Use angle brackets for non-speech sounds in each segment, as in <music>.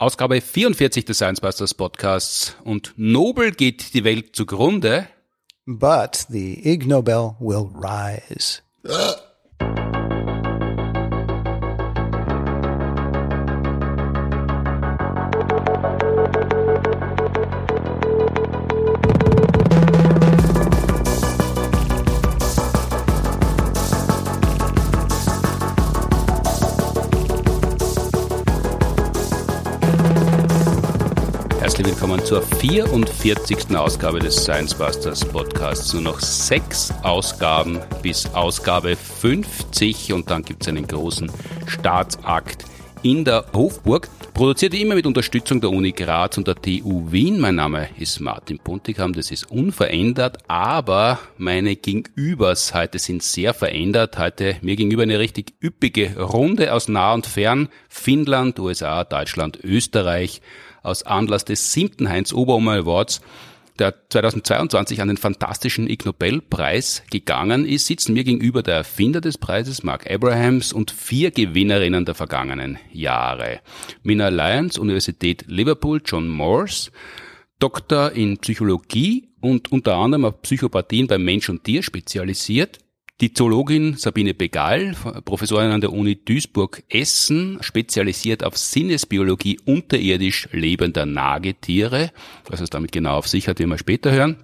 Ausgabe 44 des Science Busters Podcasts und Nobel geht die Welt zugrunde. But the Ig Nobel will rise. <laughs> zur 44. Ausgabe des Science Busters Podcasts. Nur noch sechs Ausgaben bis Ausgabe 50 und dann gibt es einen großen Staatsakt in der Hofburg. Produziert immer mit Unterstützung der Uni Graz und der TU Wien. Mein Name ist Martin Puntigam, das ist unverändert, aber meine Gegenübers heute sind sehr verändert. Heute mir gegenüber eine richtig üppige Runde aus nah und fern. Finnland, USA, Deutschland, Österreich aus Anlass des siebten Heinz Oberummer Awards, der 2022 an den fantastischen Ig Nobelpreis gegangen ist, sitzen mir gegenüber der Erfinder des Preises, Mark Abrahams, und vier Gewinnerinnen der vergangenen Jahre. Mina Lyons, Universität Liverpool, John Morse, Doktor in Psychologie und unter anderem auf Psychopathien beim Mensch und Tier spezialisiert, die Zoologin Sabine Begal, Professorin an der Uni Duisburg-Essen, spezialisiert auf Sinnesbiologie unterirdisch lebender Nagetiere. Was es damit genau auf sich hat, werden wir später hören.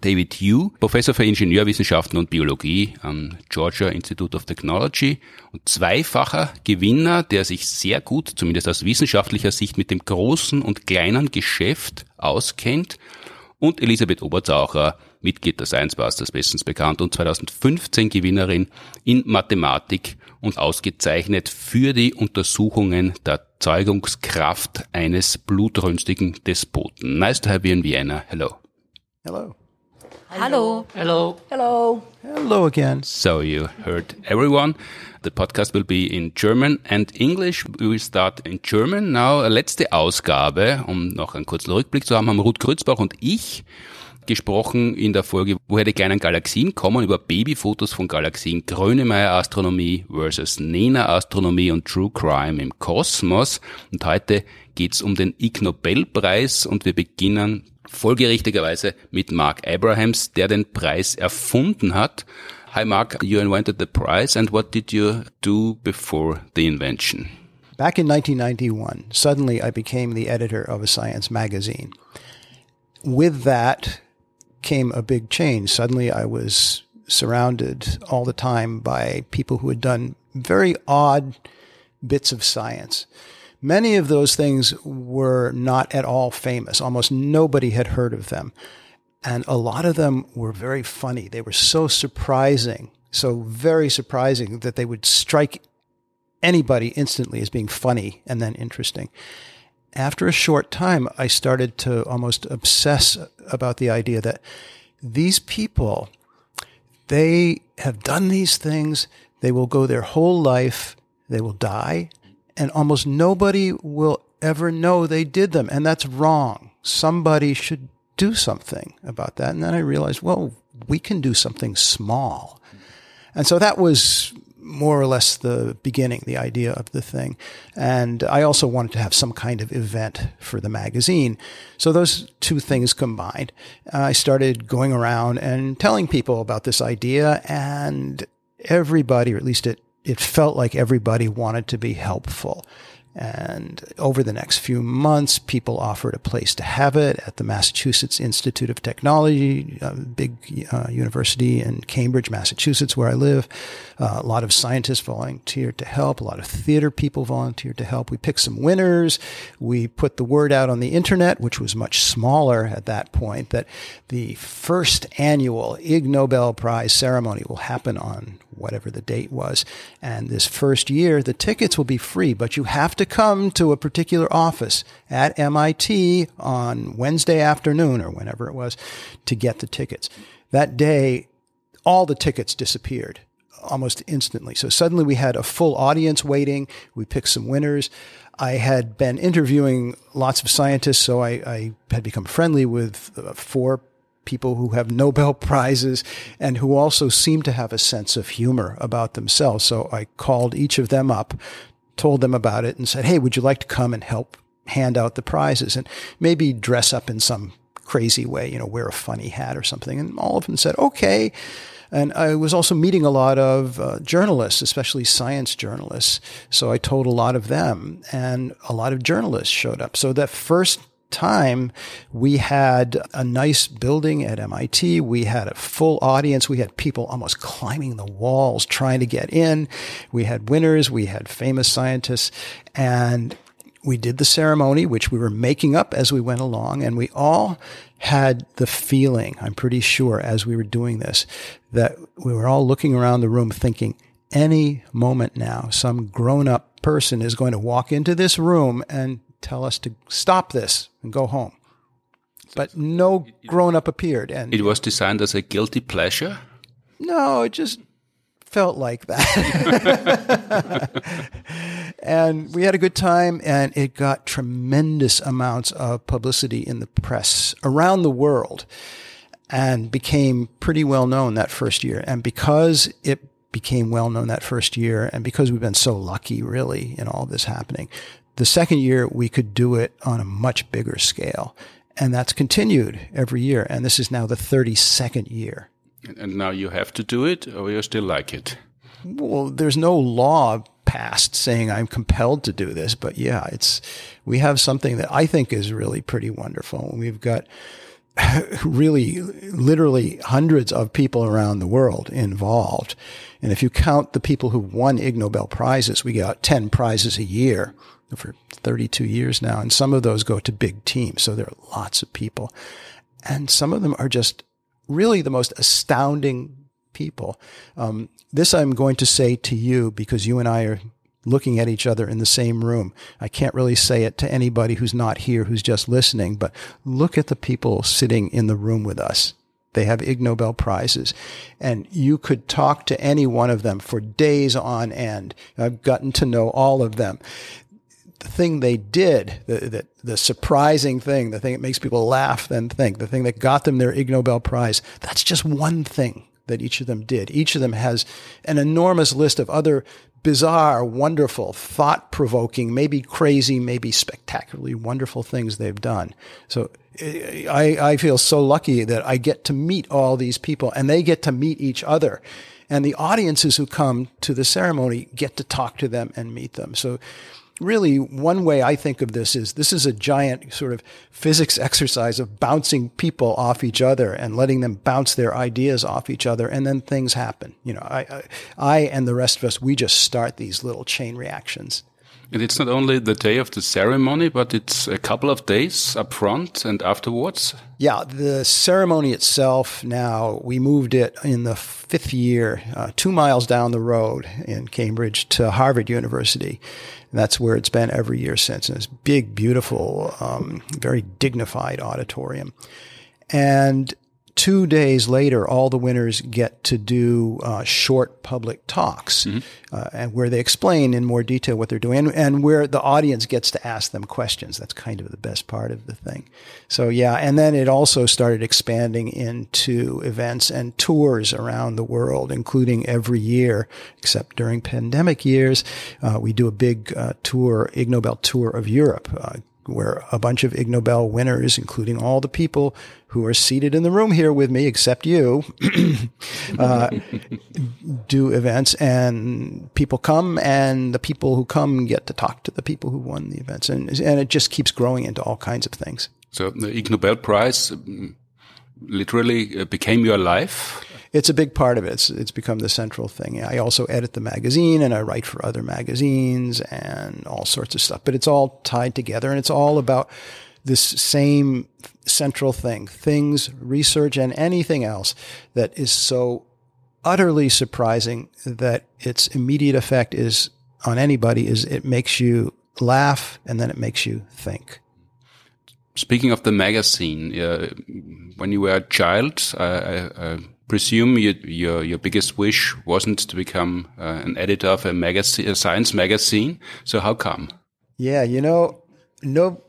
David Yu, Professor für Ingenieurwissenschaften und Biologie am Georgia Institute of Technology und zweifacher Gewinner, der sich sehr gut, zumindest aus wissenschaftlicher Sicht, mit dem großen und kleinen Geschäft auskennt. Und Elisabeth Oberzaucher, Mitglied der Science Busters, bestens bekannt und 2015 Gewinnerin in Mathematik und ausgezeichnet für die Untersuchungen der Zeugungskraft eines blutrünstigen Despoten. Nice to have you in Vienna. Hello. Hello. Hello. Hello. Hello. Hello again. So you heard everyone. The podcast will be in German and English. We will start in German. Now, letzte Ausgabe, um noch einen kurzen Rückblick zu haben, haben Ruth Grützbach und ich gesprochen in der Folge, woher die kleinen Galaxien kommen, über Babyfotos von Galaxien, Grönemeyer Astronomie versus Nena Astronomie und True Crime im Kosmos. Und heute geht's um den Ig Nobelpreis und wir beginnen folgerichtigerweise mit Marc Abrahams, der den Preis erfunden hat. Hi Marc, you invented the prize and what did you do before the invention? Back in 1991, suddenly I became the editor of a science magazine. With that came a big change. Suddenly I was surrounded all the time by people who had done very odd bits of science. Many of those things were not at all famous. Almost nobody had heard of them. And a lot of them were very funny. They were so surprising, so very surprising that they would strike anybody instantly as being funny and then interesting. After a short time, I started to almost obsess about the idea that these people, they have done these things, they will go their whole life, they will die, and almost nobody will ever know they did them. And that's wrong. Somebody should do something about that. And then I realized, well, we can do something small. And so that was more or less the beginning, the idea of the thing. And I also wanted to have some kind of event for the magazine. So those two things combined, uh, I started going around and telling people about this idea and everybody, or at least it, it felt like everybody wanted to be helpful. And over the next few months, people offered a place to have it at the Massachusetts Institute of Technology, a big uh, university in Cambridge, Massachusetts, where I live. Uh, a lot of scientists volunteered to help. A lot of theater people volunteered to help. We picked some winners. We put the word out on the internet, which was much smaller at that point, that the first annual Ig Nobel Prize ceremony will happen on whatever the date was. And this first year, the tickets will be free, but you have to come to a particular office at MIT on Wednesday afternoon or whenever it was to get the tickets. That day, all the tickets disappeared almost instantly. So suddenly we had a full audience waiting. We picked some winners. I had been interviewing lots of scientists, so I, I had become friendly with uh, four people who have Nobel <laughs> Prizes and who also seem to have a sense of humor about themselves. So I called each of them up, told them about it, and said, Hey, would you like to come and help hand out the prizes and maybe dress up in some crazy way, you know, wear a funny hat or something. And all of them said, okay. And I was also meeting a lot of uh, journalists, especially science journalists. So I told a lot of them, and a lot of journalists showed up. So that first time, we had a nice building at MIT. We had a full audience. We had people almost climbing the walls trying to get in. We had winners. We had famous scientists. And we did the ceremony, which we were making up as we went along, and we all had the feeling, I'm pretty sure, as we were doing this, that we were all looking around the room thinking, any moment now, some grown up person is going to walk into this room and tell us to stop this and go home. But no grown up appeared. And it was designed as a guilty pleasure? No, it just felt like that. <laughs> and we had a good time and it got tremendous amounts of publicity in the press around the world and became pretty well known that first year. And because it became well known that first year and because we've been so lucky really in all this happening, the second year we could do it on a much bigger scale. And that's continued every year. And this is now the 32nd year. And now you have to do it, or you still like it? Well, there's no law passed saying I'm compelled to do this, but yeah, it's we have something that I think is really pretty wonderful. We've got <laughs> really literally hundreds of people around the world involved. And if you count the people who won Ig Nobel prizes, we got 10 prizes a year for 32 years now. And some of those go to big teams. So there are lots of people. And some of them are just really the most astounding people. Um, this I'm going to say to you because you and I are looking at each other in the same room. I can't really say it to anybody who's not here, who's just listening, but look at the people sitting in the room with us. They have Ig Nobel prizes and you could talk to any one of them for days on end. I've gotten to know all of them the thing they did, the, the, the, surprising thing, the thing that makes people laugh and think, the thing that got them their Ig Nobel Prize, that's just one thing that each of them did. Each of them has an enormous list of other bizarre, wonderful, thought provoking, maybe crazy, maybe spectacularly wonderful things they've done. So eh, I, I feel so lucky that I get to meet all these people and they get to meet each other. And the audiences who come to the ceremony get to talk to them and meet them. So really one way I think of this is this is a giant sort of physics exercise of bouncing people off each other and letting them bounce their ideas off each other and then things happen. You know, I, I, I and the rest of us, we just start these little chain reactions. And it's not only the day of the ceremony, but it's a couple of days up front and afterwards. Yeah, the ceremony itself now, we moved it in the fifth year, uh, two miles down the road in Cambridge to Harvard University. And that's where it's been every year since. And it's big, beautiful, um, very dignified auditorium. And two days later, all the winners get to do uh, short public talks, mm-hmm. uh, and where they explain in more detail what they're doing, and, and, where the audience gets to ask them questions. That's kind of the best part of the thing. So yeah, and then it also started expanding into events and tours around the world, including every year, except during pandemic years, uh, we do a big uh, tour, Ig Nobel tour of Europe uh, where a bunch of Ig Nobel winners, including all the people who are seated in the room here with me, except you, <clears throat> uh, do events and people come and the people who come get to talk to the people who won the events. And, and it just keeps growing into all kinds of things. So the Ig Nobel Prize literally uh, became your life? It's a big part of it. It's, it's become the central thing. I also edit the magazine and I write for other magazines and all sorts of stuff, but it's all tied together and it's all about this same central thing, things, research and anything else that is so utterly surprising that its immediate effect is on anybody is it makes you laugh and then it makes you think. Speaking of the magazine, uh, when you were a child, I, I, I presume you, your your biggest wish wasn't to become uh, an editor of a magazine, a science magazine. So how come? Yeah, you know, no,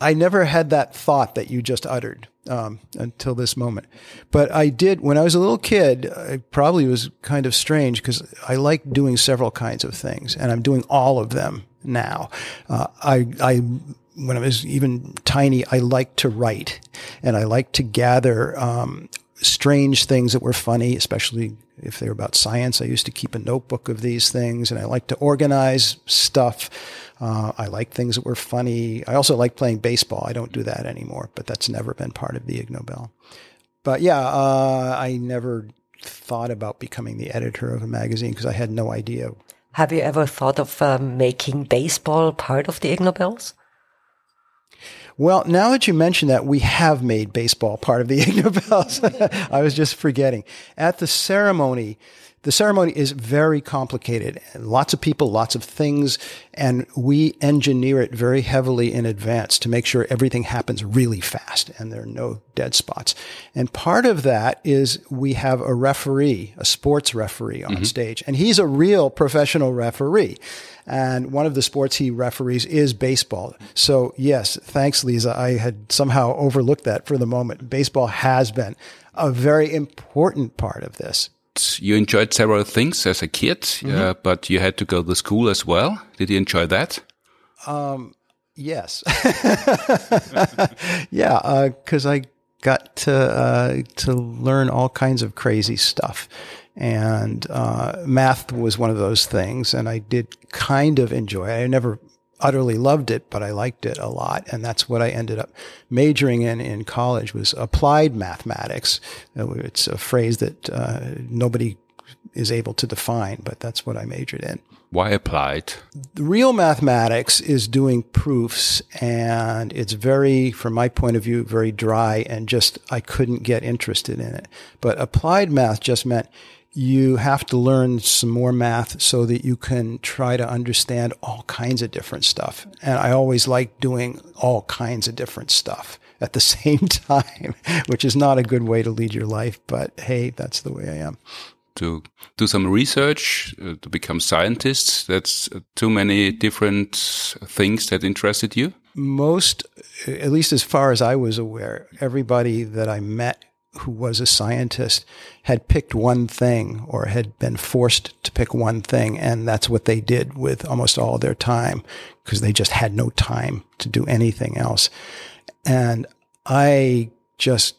I never had that thought that you just uttered um, until this moment. But I did when I was a little kid. It probably was kind of strange because I like doing several kinds of things, and I'm doing all of them now. Uh, I I when I was even tiny, I liked to write and I liked to gather um, strange things that were funny, especially if they were about science. I used to keep a notebook of these things and I like to organize stuff. Uh, I like things that were funny. I also like playing baseball. I don't do that anymore, but that's never been part of the Ig Nobel. But yeah, uh, I never thought about becoming the editor of a magazine because I had no idea. Have you ever thought of um, making baseball part of the Ig Nobels? Well, now that you mention that, we have made baseball part of the <laughs> Ig. I was just forgetting. At the ceremony, the ceremony is very complicated. And lots of people, lots of things, and we engineer it very heavily in advance to make sure everything happens really fast and there are no dead spots. And part of that is we have a referee, a sports referee on mm-hmm. stage, and he's a real professional referee. And one of the sports he referees is baseball. So yes, thanks, Lisa. I had somehow overlooked that for the moment. Baseball has been a very important part of this you enjoyed several things as a kid, mm -hmm. uh, but you had to go to school as well. Did you enjoy that? Um, yes. <laughs> yeah, because uh, I got to uh, to learn all kinds of crazy stuff, and uh, math was one of those things, and I did kind of enjoy. it. I never utterly loved it, but I liked it a lot. And that's what I ended up majoring in in college was applied mathematics. It's a phrase that uh, nobody is able to define, but that's what I majored in. Why applied? The real mathematics is doing proofs and it's very, from my point of view, very dry and just, I couldn't get interested in it. But applied math just meant you have to learn some more math so that you can try to understand all kinds of different stuff. And I always like doing all kinds of different stuff at the <laughs> same time, which is not a good way to lead your life, but hey, that's the way I am. To do some research, uh, to become scientists, that's too many different things that interested you? Most, at least as far as I was aware, everybody that I met who was a scientist had picked one thing or had been forced to pick one thing. And that's what they did with almost all their time because they just had no time to do anything else. And I just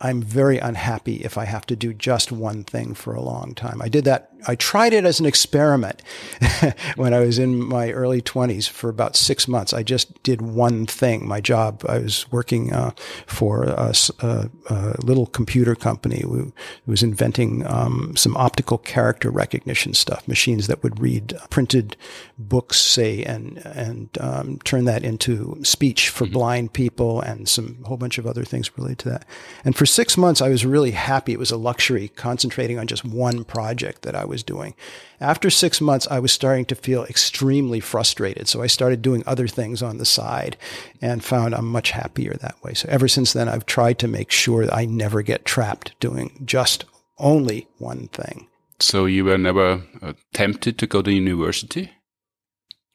I'm very unhappy if I have to do just one thing for a long time. I did that. I tried it as an experiment <laughs> when I was in my early 20s for about six months. I just did one thing. My job, I was working uh, for a, a, a, little computer company who was inventing um, some optical character recognition stuff, machines that would read printed books, say, and and um, turn that into speech for mm-hmm. blind people, and some whole bunch of other things related to that. And for six months, I was really happy. It was a luxury concentrating on just one project that I was doing. After six months, I was starting to feel extremely frustrated. So I started doing other things on the side and found I'm much happier that way. So ever since then, I've tried to make sure that I never get trapped doing just only one thing. So you were never uh, tempted to go to university?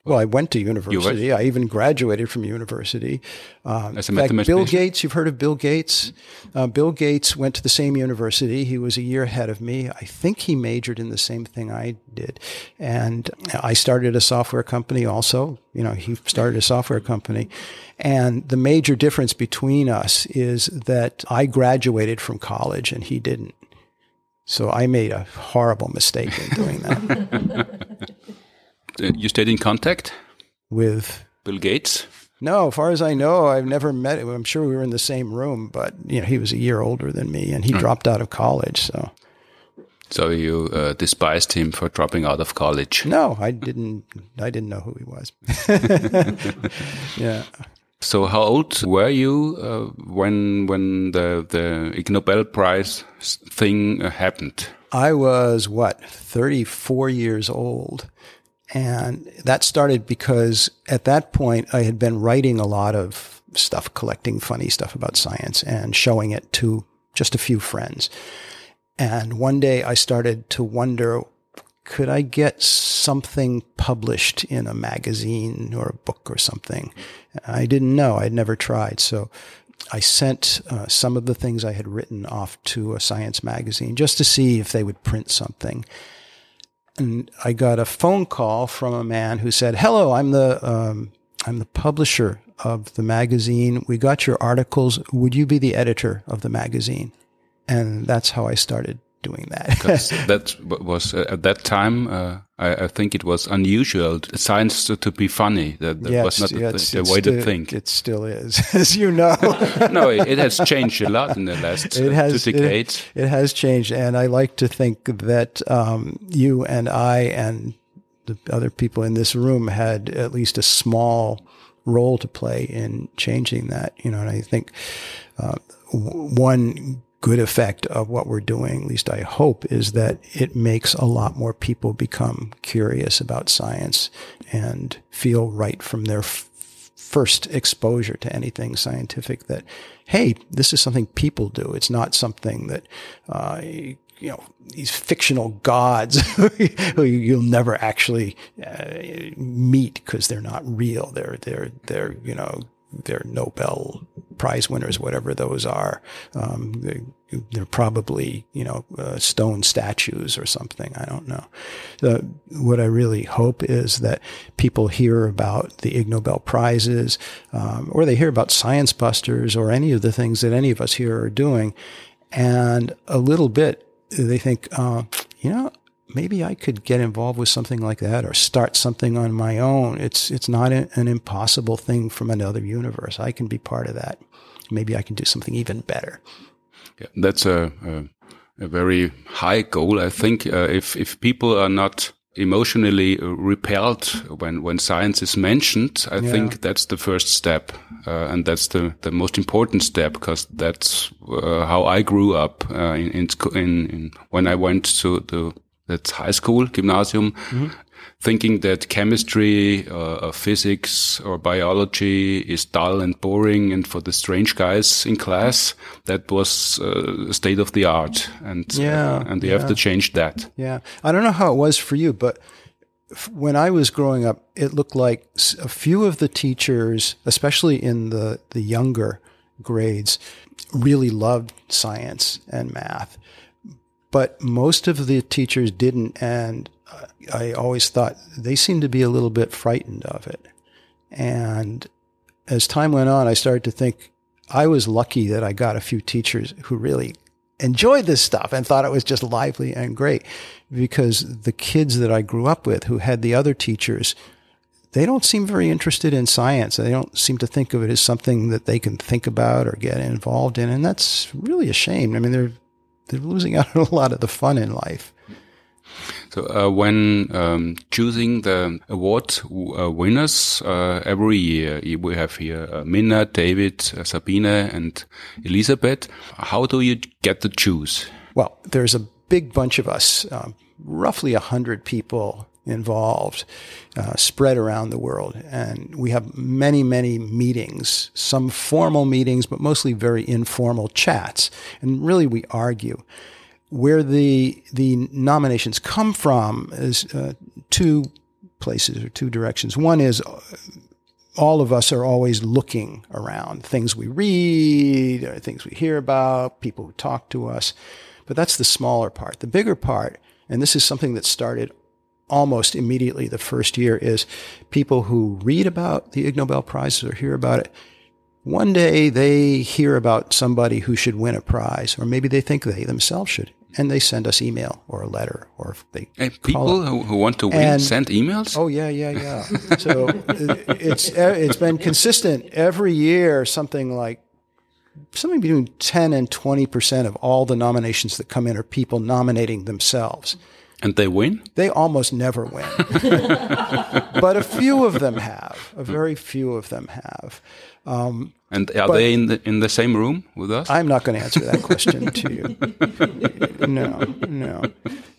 Well, I went to university. I even graduated from university. Um, As a in fact, Bill Gates, you've heard of Bill Gates? Uh, Bill Gates went to the same university. He was a year ahead of me. I think he majored in the same thing I did. And I started a software company also. You know, he started a software company. And the major difference between us is that I graduated from college and he didn't. So I made a horrible mistake in doing that. <laughs> Uh, you stayed in contact with Bill Gates? No, as far as I know, I've never met him. I'm sure we were in the same room, but you know, he was a year older than me, and he mm. dropped out of college. So, so you uh, despised him for dropping out of college? No, I didn't. I didn't know who he was. <laughs> yeah. So, how old were you uh, when when the the Ig Nobel Prize thing happened? I was what 34 years old and that started because at that point I had been writing a lot of stuff, collecting funny stuff about science and showing it to just a few friends. And one day I started to wonder, could I get something published in a magazine or a book or something? I didn't know. I'd never tried. So I sent uh, some of the things I had written off to a science magazine just to see if they would print something and I got a phone call from a man who said, "Hello, I'm the um, I'm the publisher of the magazine. We got your articles. Would you be the editor of the magazine? And that's how I started doing that. <laughs> because that was uh, at that time. Uh, I, I, think it was unusual science to, to be funny. That, that was not yeah, the, the way still, to think. It still is, <laughs> as you know. <laughs> no, it, it, has changed a lot in the last it has, two decades. It, it, has changed, and I like to think that um, you and I and the other people in this room had at least a small role to play in changing that. You know, and I think uh, one good effect of what we're doing, at least I hope, is that it makes a lot more people become curious about science and feel right from their f- first exposure to anything scientific that, hey, this is something people do. It's not something that, uh, you know, these fictional gods <laughs> who you'll never actually uh, meet because they're not real. They're, they're, they're, you know, they're Nobel Prize winners, whatever those are. Um, they, they're probably, you know, uh, stone statues or something. I don't know. Uh, what I really hope is that people hear about the Ig Nobel prizes, um, or they hear about Science Busters or any of the things that any of us here are doing, and a little bit they think, uh, you know, maybe I could get involved with something like that or start something on my own. It's it's not an impossible thing from another universe. I can be part of that. Maybe I can do something even better. Yeah, that's a, a, a very high goal. I think uh, if if people are not emotionally repelled when when science is mentioned, I yeah. think that's the first step, uh, and that's the the most important step because that's uh, how I grew up uh, in, in, in when I went to the that's high school, gymnasium, mm -hmm. thinking that chemistry, uh, or physics, or biology is dull and boring, and for the strange guys in class, that was uh, state of the art, and uh, yeah, uh, and they yeah. have to change that. Yeah, I don't know how it was for you, but when I was growing up, it looked like a few of the teachers, especially in the the younger grades, really loved science and math but most of the teachers didn't. And I always thought they seemed to be a little bit frightened of it. And as time went on, I started to think I was lucky that I got a few teachers who really enjoyed this stuff and thought it was just lively and great because the kids that I grew up with who had the other teachers they don't seem very interested in science. They don't seem to think of it as something that they can think about or get involved in. And that's really a shame. I mean, they're they're losing out on a lot of the fun in life. So uh, when um, choosing the award uh, winners uh, every year, we have here uh, Minna, David, uh, Sabine, and Elisabeth. How do you get to choose? Well, there's a big bunch of us, um, roughly a hundred people involved, uh, spread around the world. And we have many, many meetings, some formal meetings, but mostly very informal chats. And really, we argue. Where the the nominations come from is uh, two places or two directions. One is uh, all of us are always looking around things we read or things we hear about, people who talk to us. But that's the smaller part. The bigger part, and this is something that started almost immediately the first year is people who read about the Ig Nobel Prizes or hear about it. One day they hear about somebody who should win a prize, or maybe they think they themselves should, and they send us email or a letter, or they and people who, who, want to win and, send emails. Oh yeah, yeah, yeah. so it's it's been consistent every year. Something like something between ten and twenty percent of all the nominations that come in are people nominating themselves. And they win? They almost never win. <laughs> but a few of them have. A very few of them have. Um, and are they in the in the same room with us? I'm not going to answer that question to you. <laughs> No, no.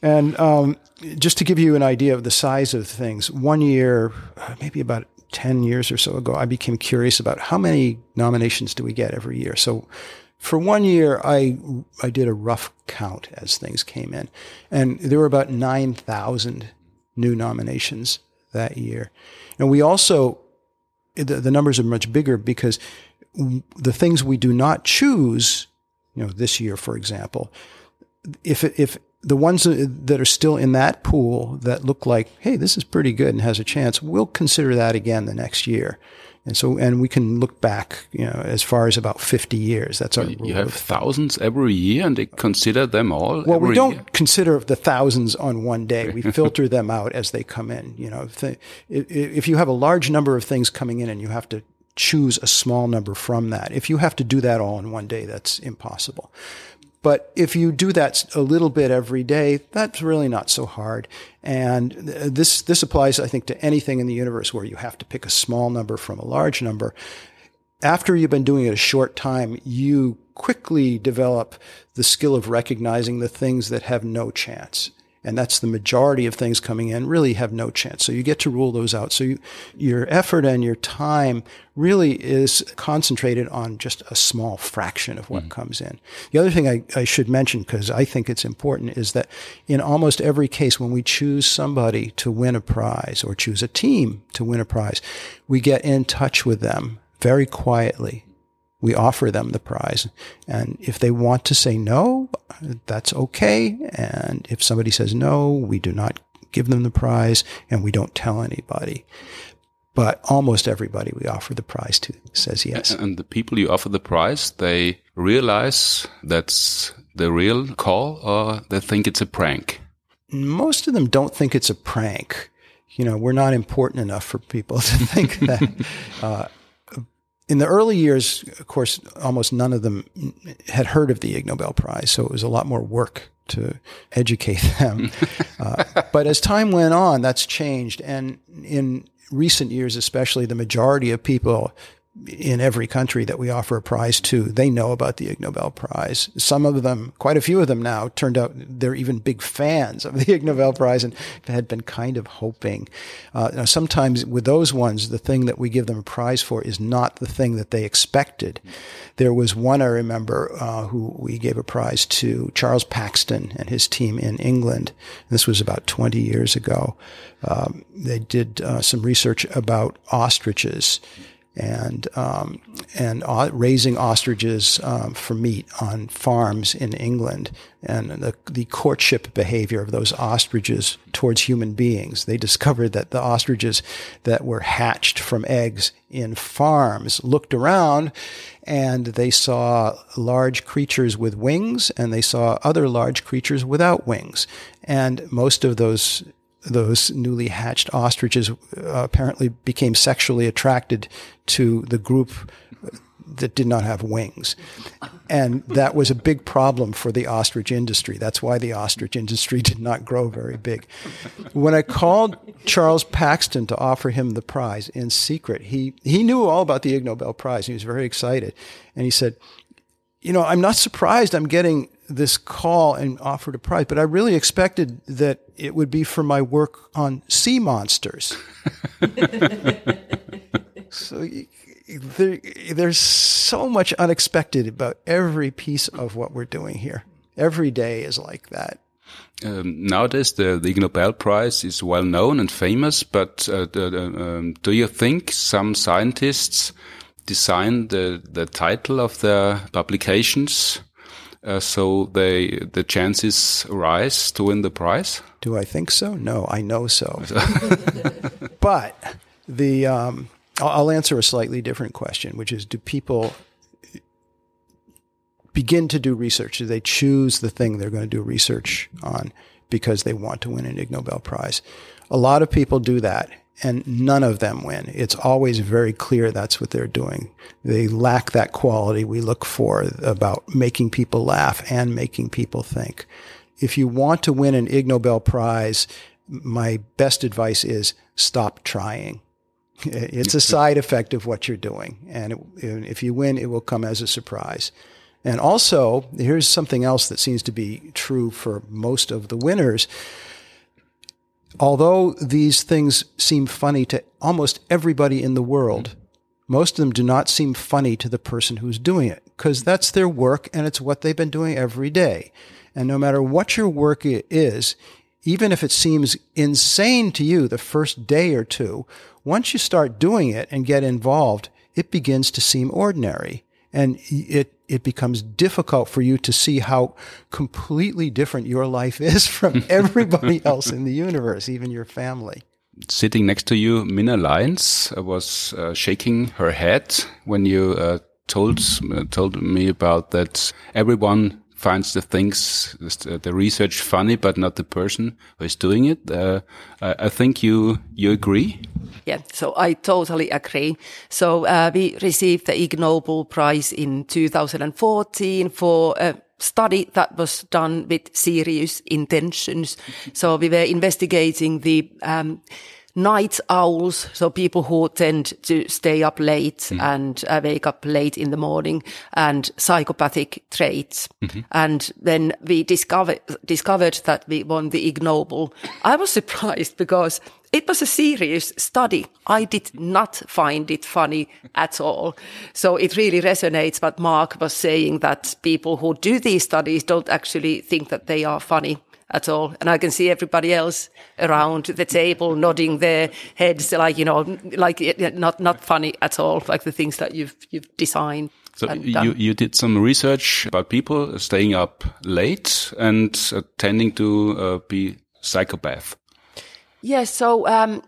And um, just to give you an idea of the size of things, one year, maybe about 10 years or so ago, I became curious about how many nominations do we get every year. So for one year, I I did a rough count as things came in, and there were about nine thousand new nominations that year. And we also the, the numbers are much bigger because the things we do not choose, you know, this year, for example, if if the ones that are still in that pool that look like, hey, this is pretty good and has a chance, we'll consider that again the next year And so, and we can look back, you know, as far as about 50 years. That's our You rule have thousands every year, and they consider them all. well, we don't year? consider the thousands on one day. We <laughs> filter them out as they come in. You know, if, the, if, if you have a large number of things coming in and you have to choose a small number from that, if you have to do that all in one day, that's impossible. But if you do that a little bit every day, that's really not so hard. And this this applies, I think, to anything in the universe where you have to pick a small number from a large number after you've been doing it a short time, you quickly develop the skill of recognizing the things that have no chance. And that's the majority of things coming in really have no chance. So you get to rule those out. So you, your effort and your time really is concentrated on just a small fraction of what mm. comes in. The other thing I, I should mention, because I think it's important, is that in almost every case, when we choose somebody to win a prize or choose a team to win a prize, we get in touch with them very quietly. We offer them the prize. And if they want to say no, that's okay. And if somebody says no, we do not give them the prize and we don't tell anybody. But almost everybody we offer the prize to says yes. And the people you offer the prize, they realize that's the real call, or they think it's a prank. most of them don't think it's a prank. You know, we're not important enough for people to <laughs> think that. <laughs> Uh, in the early years, of course, almost none of them had heard of the Ig Nobel Prize, so it was a lot more work to educate <laughs> them. <laughs> uh, but as time went on, that's changed, and in recent years, especially, the majority of people in every country that we offer a prize to, they know about the Ig Nobel Prize. Some of them, quite a few of them now, turned out they're even big fans of the Ig Nobel Prize and had been kind of hoping. Uh, now sometimes with those ones, the thing that we give them a prize for is not the thing that they expected. There was one I remember uh, who we gave a prize to, Charles Paxton and his team in England. This was about 20 years ago. Um, they did uh, some research about ostriches and um, and uh, raising ostriches um, for meat on farms in England, and the the courtship behavior of those ostriches towards human beings. They discovered that the ostriches that were hatched from eggs in farms looked around, and they saw large creatures with wings, and they saw other large creatures without wings, and most of those those newly hatched ostriches uh, apparently became sexually attracted to the group that did not have wings. And that was a big problem for the ostrich industry. That's why the ostrich industry <laughs> did not grow very big. When I called Charles Paxton to offer him the prize in secret, he, he knew all about the Ig Nobel Prize. He was very excited. And he said, you know, I'm not surprised I'm getting this call and offered a prize, but I really expected that it would be for my work on sea monsters. <laughs> so there, there's so much unexpected about every piece of what we're doing here. Every day is like that. Um, nowadays, the, the Ig Nobel Prize is well known and famous, but uh, the, the, um, do you think some scientists design the, the title of their publications uh, so they the chances rise to win the prize? Do I think so? No, I know so. <laughs> <laughs> but the um, I'll, I'll answer a slightly different question, which is: Do people begin to do research? Do they choose the thing they're going to do research on because they want to win an Ig Nobel Prize? A lot of people do that, and none of them win. It's always very clear that's what they're doing. They lack that quality we look for about making people laugh and making people think. If you want to win an Ig Nobel Prize, my best advice is stop trying. <laughs> It's a side effect of what you're doing. And it, if you win, it will come as a surprise. And also, here's something else that seems to be true for most of the winners. Although these things seem funny to almost everybody in the world, most of them do not seem funny to the person who's doing it because that's their work and it's what they've been doing every day. And no matter what your work is, even if it seems insane to you the first day or two, once you start doing it and get involved, it begins to seem ordinary. And it, it becomes difficult for you to see how completely different your life is <laughs> from <laughs> everybody else in the universe, even your family. sitting next to you, Minna Lyons, uh, was uh, shaking her head when you uh, told uh, told me about that. Everyone finds the things, the research funny, but not the person who is doing it. Uh, I think you you agree. Yeah, so I totally agree. So uh, we received the Ig Nobel Prize in 2014 for a study that was done with serious intentions. So we were investigating the um, night owls, so people who tend to stay up late mm. and uh, wake up late in the morning, and psychopathic traits. Mm-hmm. And then we discovered discovered that we won the Ig Nobel. I was surprised because it was a serious study. I did not find it funny at all. So it really resonates what Marc was saying that people who do these studies don't actually think that they are funny at all. And I can see everybody else around the table nodding their heads like, you know, like not, not funny at all, like the things that you've, you've designed. So you, you did some research about people staying up late and uh, tending to uh, be psychopath. Yes. So, um,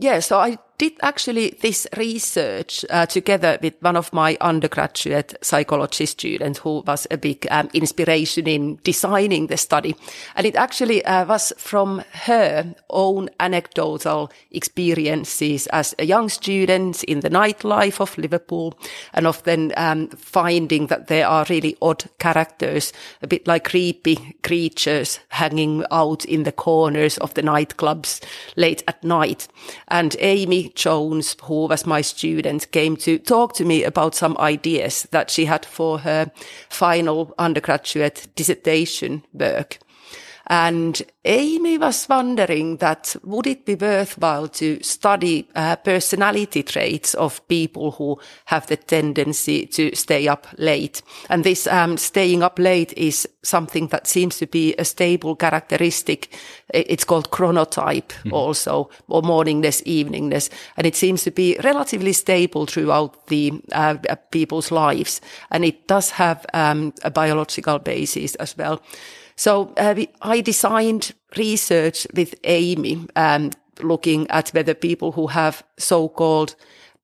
yeah, so I did actually this research uh, together with one of my undergraduate psychology students who was a big um, inspiration in designing the study. And it actually uh, was from her own anecdotal experiences as a young student in the nightlife of Liverpool and often um, finding that there are really odd characters, a bit like creepy creatures hanging out in the corners of the nightclubs late at night. And Amy Jones, who was my student, came to talk to me about some ideas that she had for her final undergraduate dissertation work. And Amy was wondering that would it be worthwhile to study uh, personality traits of people who have the tendency to stay up late. And this um, staying up late is something that seems to be a stable characteristic. It's called chronotype mm-hmm. also, or morningness, eveningness. And it seems to be relatively stable throughout the uh, people's lives. And it does have um, a biological basis as well. So uh, I designed research with Amy, um, looking at whether people who have so-called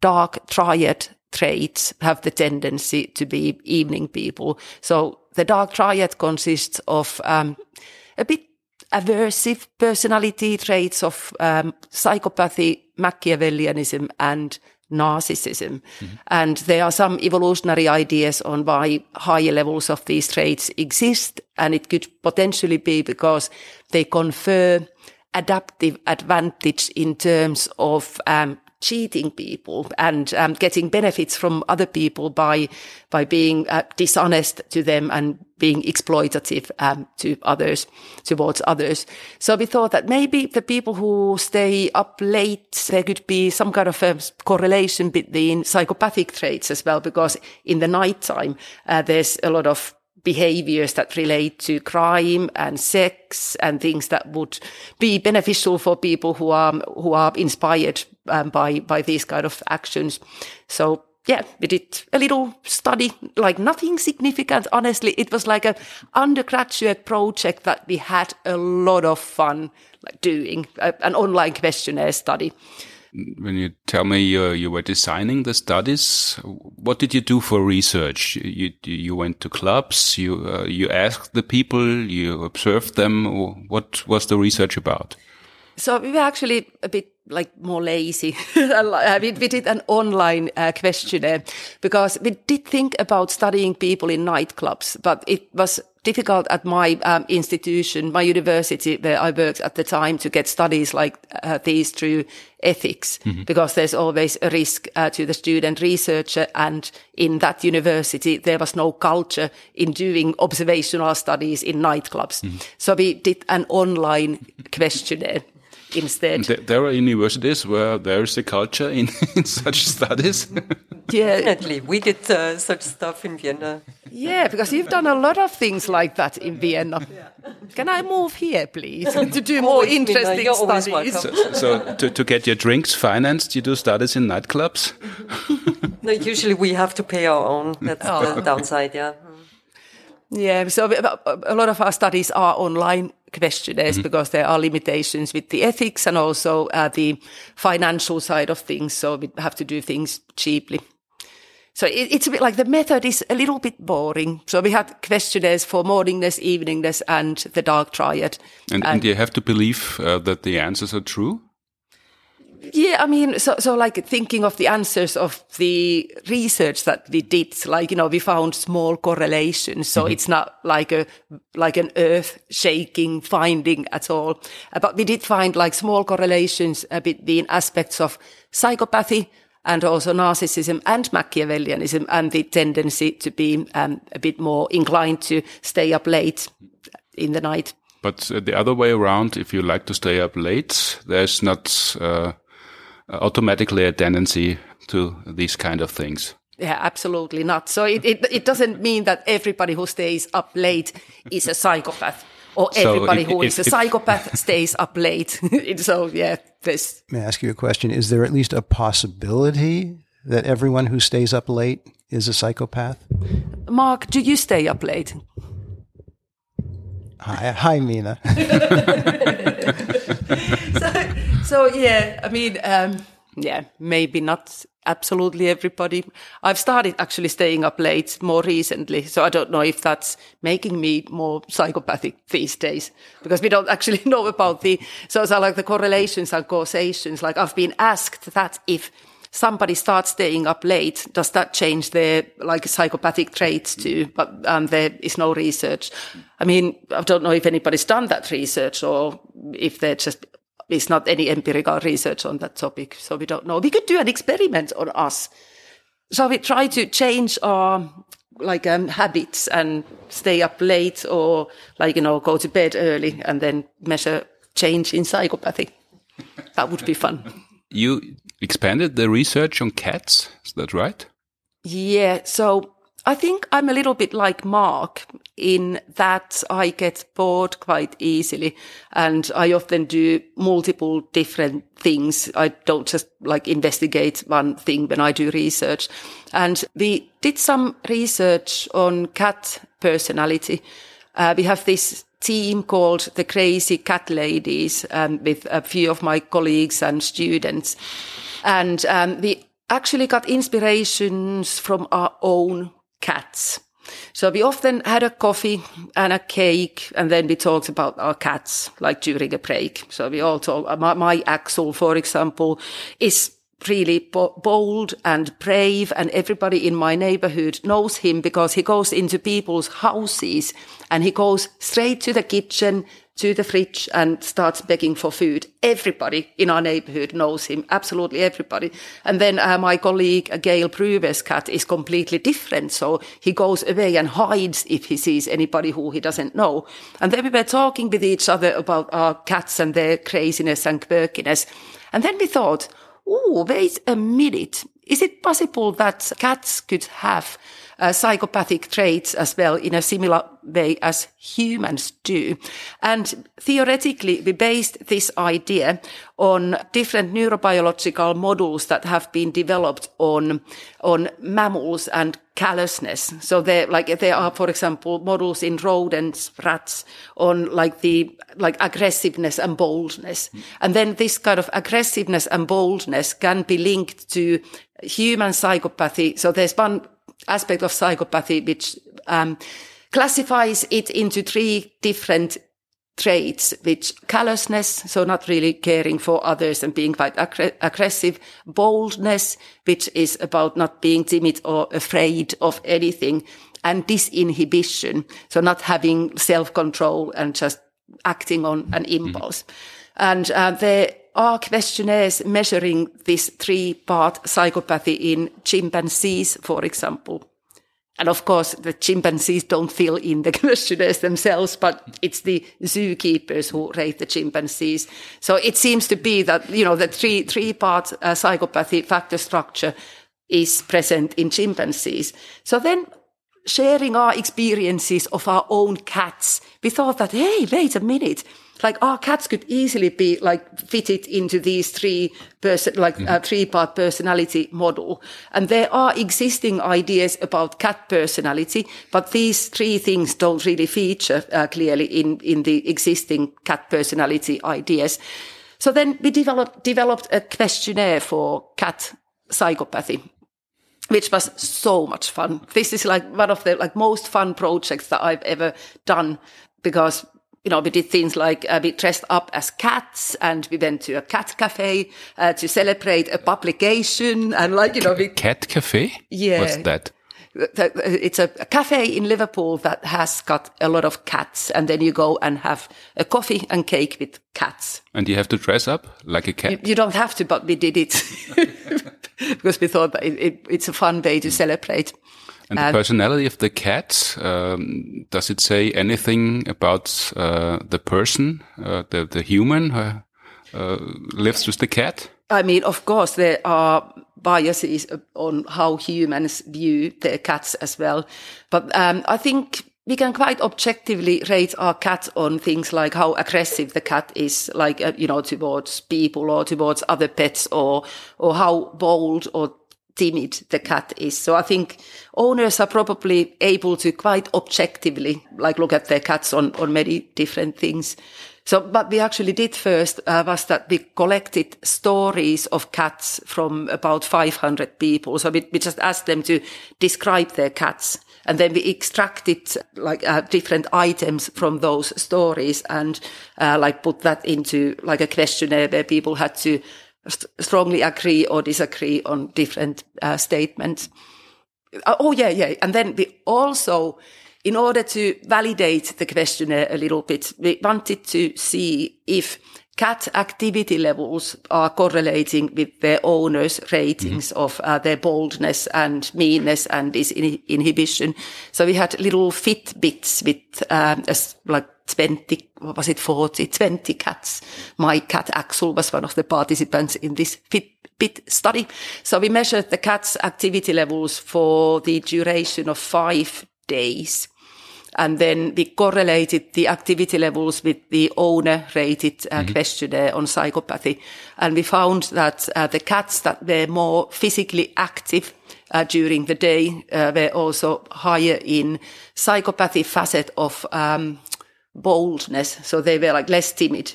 dark triad traits have the tendency to be evening people. So the dark triad consists of um, a bit aversive personality traits of um, psychopathy, Machiavellianism, and narcissism. Mm-hmm. And there are some evolutionary ideas on why higher levels of these traits exist. And it could potentially be because they confer adaptive advantage in terms of um, cheating people and um, getting benefits from other people by by being uh, dishonest to them and being exploitative um, to others towards others. So we thought that maybe the people who stay up late there could be some kind of correlation between psychopathic traits as well, because in the nighttime uh, there's a lot of behaviors that relate to crime and sex and things that would be beneficial for people who are who are inspired um, by by these kind of actions. So yeah, we did a little study, like nothing significant. Honestly, it was like a undergraduate project that we had a lot of fun like doing, uh, an online questionnaire study when you tell me you, you were designing the studies, what did you do for research? You, you went to clubs, you, uh, you asked the people, you observed them. What was the research about? So we were actually a bit like more lazy. <laughs> we, did an online uh, questionnaire because we did think about studying people in nightclubs, but it was difficult at my um, institution, my university where I worked at the time to get studies like uh, these through ethics mm-hmm. because there's always a risk uh, to the student researcher. And in that university, there was no culture in doing observational studies in nightclubs. Mm-hmm. So we did an online questionnaire instead. There are universities where there is a culture in, <laughs> in such studies. <laughs> yeah, definitely. We did uh, such stuff in Vienna. Yeah, because you've done a lot of things like that in Vienna. <laughs> Can I move here, please, to do more interesting studies? So, so to, to get your drinks financed, you do studies in nightclubs? no, usually we have to pay our own. That's oh. the downside, yeah. Yeah, so a lot of our studies are online questionnaires because there are limitations with the ethics and also uh, the financial side of things. So we have to do things cheaply. So it, it's a bit like the method is a little bit boring. So we had questionnaires for morningness, eveningness, and the dark triad. And, and you have to believe uh, that the answers are true? Yeah, I mean, so, so like thinking of the answers of the research that we did, like, you know, we found small correlations. So it's not like a, like an earth shaking finding at all. But we did find like small correlations uh, between aspects of psychopathy and also narcissism and Machiavellianism and the tendency to be um, a bit more inclined to stay up late in the night. But uh, the other way around, if you like to stay up late, there's not uh, Uh, automatically a tendency to these kind of things. Yeah, absolutely not. So it, it, it doesn't mean that everybody who stays up late is a psychopath or So everybody if- who is if- a if- psychopath <laughs> stays up late. <laughs> so yeah, this. May I ask you a question? Is there at least a possibility that everyone who stays up late is a psychopath? Marc, do you stay up late? Hi, hi Minna. <laughs> So yeah, I mean, um, yeah, maybe not absolutely everybody. I've started actually staying up late more recently, so I don't know if that's making me more psychopathic these days because we don't <laughs> actually know about the so, so like the correlations and causations. Like I've been asked that if somebody starts staying up late, does that change their like psychopathic traits too? But um, there is no research. I mean, I don't know if anybody's done that research or if they're just there's not any empirical research on that topic, so we don't know. We could do an experiment on us. Shall we try to change our like um, habits and stay up late, or like you know go to bed early and then measure change in psychopathy? That would be fun. You expanded the research on cats, is that right? Yeah, so I think I'm a little bit like Marc in that I get bored quite easily and I often do multiple different things. I don't just like investigate one thing when I do research. And we did some research on cat personality. Uh, we have this team called the Crazy Cat Ladies um, with a few of my colleagues and students. And um, we actually got inspirations from our own cats. So we often had a coffee and a cake, and then we talked about our cats, like during a break. So we all talk. My, my Axel, for example, is really bold and brave, and everybody in my neighborhood knows him because he goes into people's houses and he goes straight to the kitchen, to the fridge, and starts begging for food. Everybody in our neighborhood knows him, absolutely everybody. And then uh, my colleague uh, Gail Brewer's cat is completely different, so he goes away and hides if he sees anybody who he doesn't know. And then we were talking with each other about our cats and their craziness and quirkiness. And then we thought, oh, wait a minute. Is it possible that cats could have uh, psychopathic traits as well in a similar way as humans do? And theoretically, we based this idea on different neurobiological models that have been developed on, on mammals and callousness. So there, like, there are, for example, models in rodents, rats, on like the, like aggressiveness and boldness. And then this kind of aggressiveness and boldness can be linked to human psychopathy. So there's one aspect of psychopathy which, um, classifies it into three different traits, which callousness, so not really caring for others and being quite aggr- aggressive, boldness, which is about not being timid or afraid of anything, and disinhibition, so not having self-control and just acting on an impulse. And uh, there are questionnaires measuring this three-part psychopathy in chimpanzees, for example. And of course, the chimpanzees don't fill in the <laughs> questionnaires themselves, but it's the zookeepers who rate the chimpanzees. So it seems to be that, you know, the three, three part uh, psychopathy factor structure is present in chimpanzees. So then sharing our experiences of our own cats, we thought that, hey, wait a minute. Like our cats could easily be like fitted into these three person, like uh, three part personality model. And there are existing ideas about cat personality, but these three things don't really feature uh, clearly in, in the existing cat personality ideas. So then we developed, developed a questionnaire for cat psychopathy which was so much fun. This is like one of the like most fun projects that I've ever done because you know, we did things like uh, we dressed up as cats and we went to a cat cafe uh, to celebrate a publication and like, you know, we, Cat cafe? Yeah. What's that? it's a, cafe in Liverpool that has got a lot of cats and then you go and have a coffee and cake with cats. And you have to dress up like a cat? You, you don't have to, but we did it <laughs> because we thought that it, it, it's a fun way to celebrate. And the personality of the cat, um, does it say anything about uh, the person, uh, the, the human uh, uh, lives with the cat? I mean, of course, there are biases on how humans view their cats as well. But um, I think we can quite objectively rate our cat on things like how aggressive the cat is, like, uh, you know, towards people or towards other pets or, or how bold or timid the cat is. So I think owners are probably able to quite objectively like look at their cats on, on many different things. So what we actually did first uh, was that we collected stories of cats from about 500 people. So we, we just asked them to describe their cats. And then we extracted like uh, different items from those stories and uh, like put that into like a questionnaire where people had to st- strongly agree or disagree on different uh, statements. Uh, oh yeah, yeah. And then we also, in order to validate the questionnaire a little bit, we wanted to see if cat activity levels are correlating with their owners' ratings of uh, their boldness and meanness and disinhibition. So we had little Fitbits with um, a like 20, what was it, 40, 20 cats. My cat Axel was one of the participants in this Fitbit study. So we measured the cat's activity levels for the duration of five days. And then we correlated the activity levels with the owner rated uh, questionnaire on psychopathy. And we found that uh, the cats that were more physically active uh, during the day uh, were also higher in psychopathy facet of um, boldness. So they were like less timid.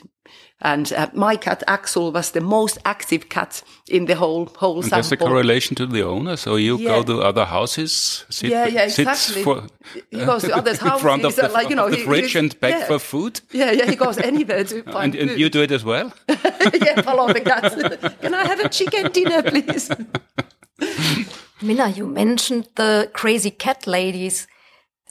And uh, my cat Axel was the most active cat in the whole whole And there's a sample. correlation to the owner. So you Yeah. go to other houses, sit, Yeah, yeah, exactly. for, He goes to <laughs> others' in front of houses, the, uh, like, you know, of the fridge he- and beg yeah. for food. Yeah, yeah, he goes anywhere to <laughs> find And, and food. you do it as well? <laughs> yeah, follow the cat. Can I have a chicken dinner, please? Minna, you mentioned the crazy cat ladies.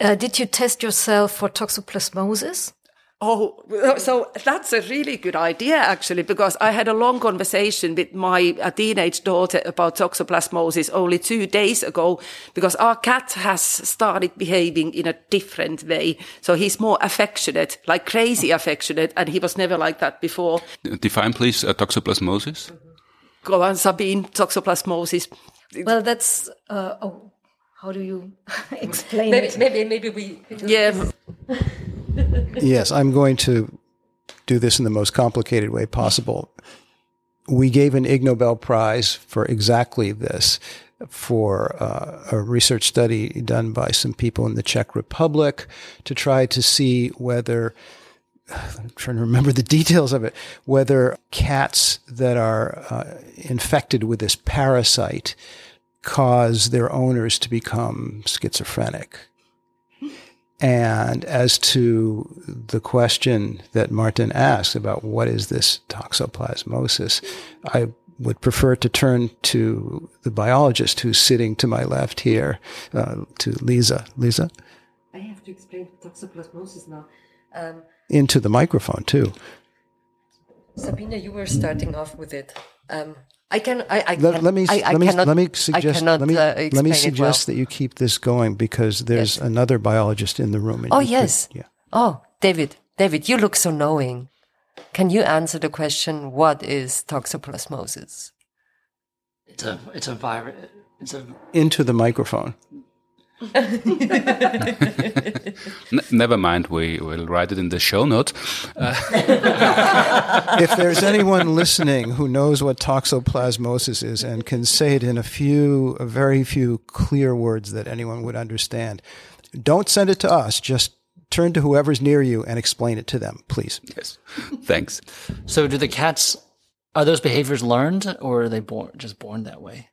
Uh, did you test yourself for toxoplasmosis? Oh, so that's a really good idea, actually, because I had a long conversation with my uh, teenage daughter about toxoplasmosis only two days ago, because our cat has started behaving in a different way. So he's more affectionate, like crazy affectionate, and he was never like that before. Define, please, uh, toxoplasmosis. Go on, Sabine, toxoplasmosis. Well, that's uh, oh, how do you <laughs> explain Maybe, it? maybe, maybe we. Yeah, Yes, I'm going to do this in the most complicated way possible. We gave an Ig Nobel Prize for exactly this for uh, a research study done by some people in the Czech Republic to try to see whether <sighs> I'm trying to remember the details of it, whether cats that are uh, infected with this parasite cause their owners to become schizophrenic. And as to the question that Martin asked about what is this toxoplasmosis, I would prefer to turn to the biologist who's sitting to my left here, uh, to Lisa. Lisa, I have to explain toxoplasmosis now. Um, into the microphone too. Sabina, you were starting off with it. Um, I can. I, I Let, can, let me I, I let me cannot, let me suggest cannot, let me uh, let me suggest well. that you keep this going because there's Yes. another biologist in the room. Oh you could- yes. yeah. Oh, David, David, you look so knowing. Can you answer the question? What is toxoplasmosis? It's a it's a virus. It's a Into the microphone. Never mind, we will write it in the show notes. Uh, <laughs> if there's anyone listening who knows what toxoplasmosis is and can say it in a few, a very few clear words that anyone would understand, don't send it to us. Just turn to whoever's near you and explain it to them, please. Yes. Thanks. So, do the cats are those behaviors learned, or are they born just born that way?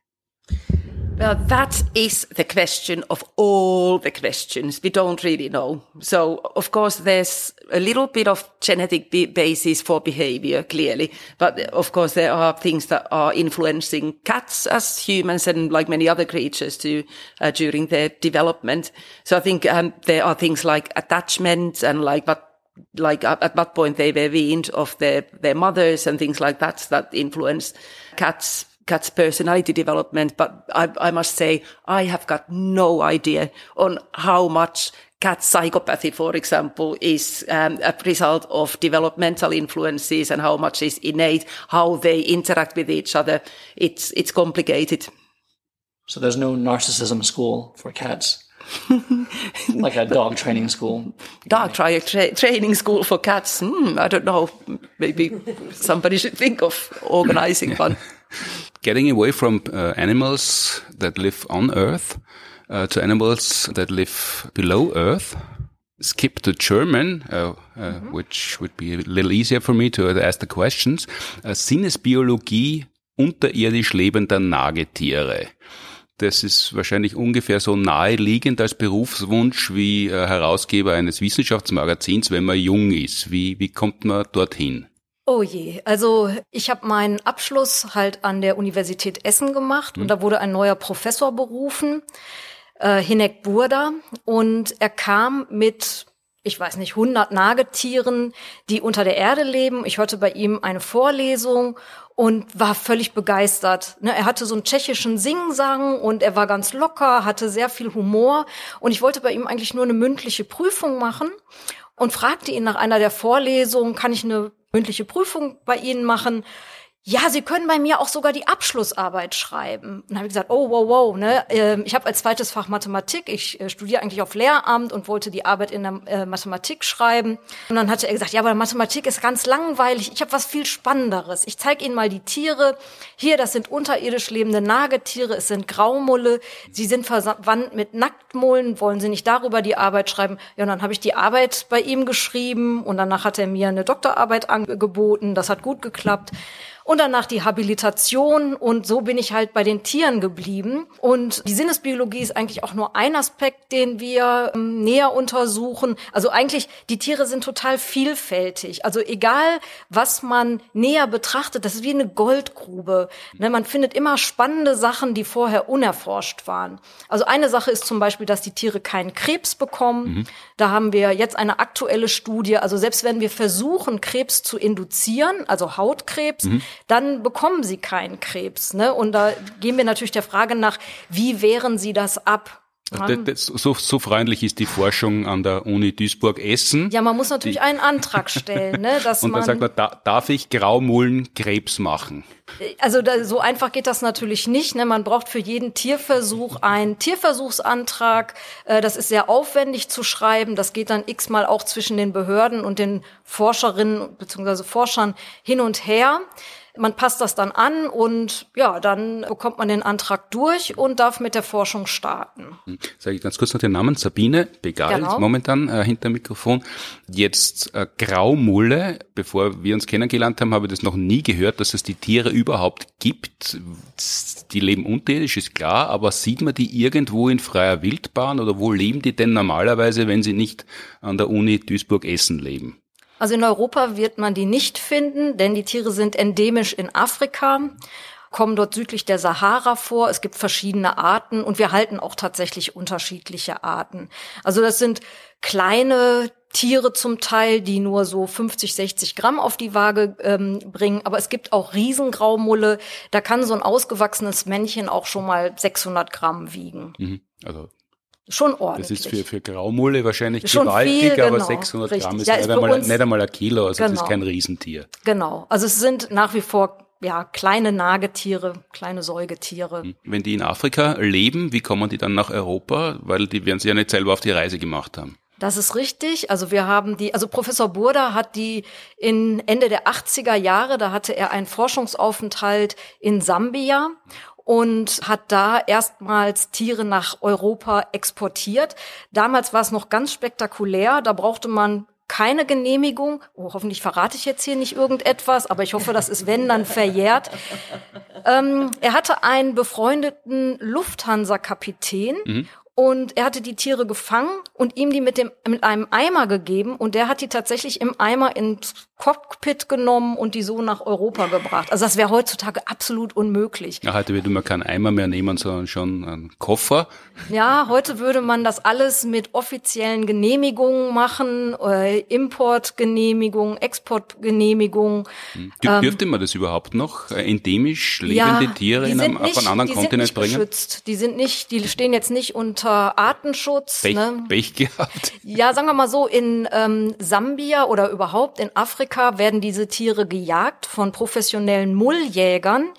Well, that is the question of all the questions. We don't really know. So, of course, there's a little bit of genetic basis for behavior, clearly. But of course, there are things that are influencing cats as humans and like many other creatures too, uh, during their development. So I think, um, there are things like attachment and like what like at what point they were weaned of their, their mothers and things like that that influence cats cat's personality development, but I, I must say I have got no idea on how much cat psychopathy, for example, is um, a result of developmental influences and how much is innate, how they interact with each other. It's it's complicated. So there's no narcissism school for cats. <laughs> like a dog training school. Dog tra- tra- training school for cats. Hmm, I don't know. Maybe somebody should think of organizing <laughs> one. Getting away from uh, animals that live on Earth uh, to animals that live below Earth. Skip to German, uh, uh -hmm. which would be a little easier for me to ask the questions. Uh, Sinnesbiologie unterirdisch lebender Nagetiere. Das ist wahrscheinlich ungefähr so naheliegend als Berufswunsch wie äh, Herausgeber eines Wissenschaftsmagazins, wenn man jung ist. Wie, wie kommt man dorthin? Oh je, also ich habe meinen Abschluss halt an der Universität Essen gemacht mhm. und da wurde ein neuer Professor berufen, äh, Hinek Burda, und er kam mit ich weiß nicht, 100 Nagetieren, die unter der Erde leben. Ich hörte bei ihm eine Vorlesung und war völlig begeistert. Ne, er hatte so einen tschechischen Singsang und er war ganz locker, hatte sehr viel Humor und ich wollte bei ihm eigentlich nur eine mündliche Prüfung machen und fragte ihn nach einer der Vorlesungen, kann ich eine mündliche Prüfung bei Ihnen machen? Ja, Sie können bei mir auch sogar die Abschlussarbeit schreiben. Und dann habe ich gesagt, oh, wow, wow, ne? Ähm, ich habe als zweites Fach Mathematik, ich äh, studiere eigentlich auf Lehramt und wollte die Arbeit in der äh, Mathematik schreiben. Und dann hatte er gesagt, ja, aber Mathematik ist ganz langweilig, ich habe was viel Spannenderes. Ich zeige Ihnen mal die Tiere. Hier, das sind unterirdisch lebende Nagetiere, es sind Graumulle, sie sind verwandt mit Nacktmullen, wollen Sie nicht darüber die Arbeit schreiben? Ja, und dann habe ich die Arbeit bei ihm geschrieben und danach hat er mir eine Doktorarbeit angeboten, das hat gut geklappt und danach die Habilitation und so bin ich halt bei den Tieren geblieben. Und die Sinnesbiologie ist eigentlich auch nur ein Aspekt, den wir ähm, näher untersuchen. Also eigentlich, die Tiere sind total vielfältig. Also egal, was man näher betrachtet, das ist wie eine Goldgrube. Ne, man findet immer spannende Sachen, die vorher unerforscht waren. Also eine Sache ist zum Beispiel, dass die Tiere keinen Krebs bekommen. Mhm. Da haben wir jetzt eine aktuelle Studie. Also selbst wenn wir versuchen, Krebs zu induzieren, also Hautkrebs, mhm dann bekommen sie keinen Krebs. Ne? Und da gehen wir natürlich der Frage nach, wie wehren sie das ab? Also so, so freundlich ist die Forschung an der Uni Duisburg-Essen. Ja, man muss natürlich die, einen Antrag stellen. Ne, dass <laughs> und dann man, sagt man, da, darf ich Graumullen Krebs machen? Also da, so einfach geht das natürlich nicht. Ne? Man braucht für jeden Tierversuch einen Tierversuchsantrag. Äh, das ist sehr aufwendig zu schreiben. Das geht dann x-mal auch zwischen den Behörden und den Forscherinnen bzw. Forschern hin und her. Man passt das dann an und ja, dann bekommt man den Antrag durch und darf mit der Forschung starten. Hm. Sage ich ganz kurz noch den Namen. Sabine Begal genau. momentan äh, hinter dem Mikrofon. Jetzt äh, Graumulle. Bevor wir uns kennengelernt haben, habe ich das noch nie gehört, dass es die Tiere überhaupt gibt. Die leben unterirdisch, ist klar, aber sieht man die irgendwo in freier Wildbahn oder wo leben die denn normalerweise, wenn sie nicht an der Uni Duisburg-Essen leben? Also in Europa wird man die nicht finden, denn die Tiere sind endemisch in Afrika kommen dort südlich der Sahara vor. Es gibt verschiedene Arten und wir halten auch tatsächlich unterschiedliche Arten. Also das sind kleine Tiere zum Teil, die nur so 50, 60 Gramm auf die Waage ähm, bringen. Aber es gibt auch Riesengraumulle. Da kann so ein ausgewachsenes Männchen auch schon mal 600 Gramm wiegen. Mhm. Also Schon ordentlich. Das ist für, für Graumulle wahrscheinlich Schon gewaltig, viel, genau, aber 600 richtig. Gramm ist, ja, ist nicht, einmal, nicht einmal ein Kilo, also genau. das ist genau. kein Riesentier. Genau. Also es sind nach wie vor ja, kleine Nagetiere, kleine Säugetiere. Wenn die in Afrika leben, wie kommen die dann nach Europa? Weil die werden sie ja nicht selber auf die Reise gemacht haben. Das ist richtig. Also wir haben die, also Professor Burda hat die in Ende der 80er Jahre, da hatte er einen Forschungsaufenthalt in Sambia und hat da erstmals Tiere nach Europa exportiert. Damals war es noch ganz spektakulär. Da brauchte man keine Genehmigung. Oh, hoffentlich verrate ich jetzt hier nicht irgendetwas, aber ich hoffe, das ist, wenn, dann verjährt. Ähm, er hatte einen befreundeten Lufthansa-Kapitän mhm. Und er hatte die Tiere gefangen und ihm die mit dem mit einem Eimer gegeben und der hat die tatsächlich im Eimer ins Cockpit genommen und die so nach Europa gebracht. Also das wäre heutzutage absolut unmöglich. Ja, heute würde man keinen Eimer mehr nehmen, sondern schon einen Koffer. Ja, heute würde man das alles mit offiziellen Genehmigungen machen, äh, Importgenehmigung, Exportgenehmigung. Hm. Ähm, dürfte man das überhaupt noch? Äh, endemisch lebende ja, Tiere in einem, nicht, auf einen anderen die Kontinent sind nicht bringen? Geschützt. Die sind nicht, die stehen jetzt nicht unter Artenschutz. Pech, ne? Pech gehabt. Ja, sagen wir mal so, in ähm, Sambia oder überhaupt in Afrika werden diese Tiere gejagt von professionellen Mulljägern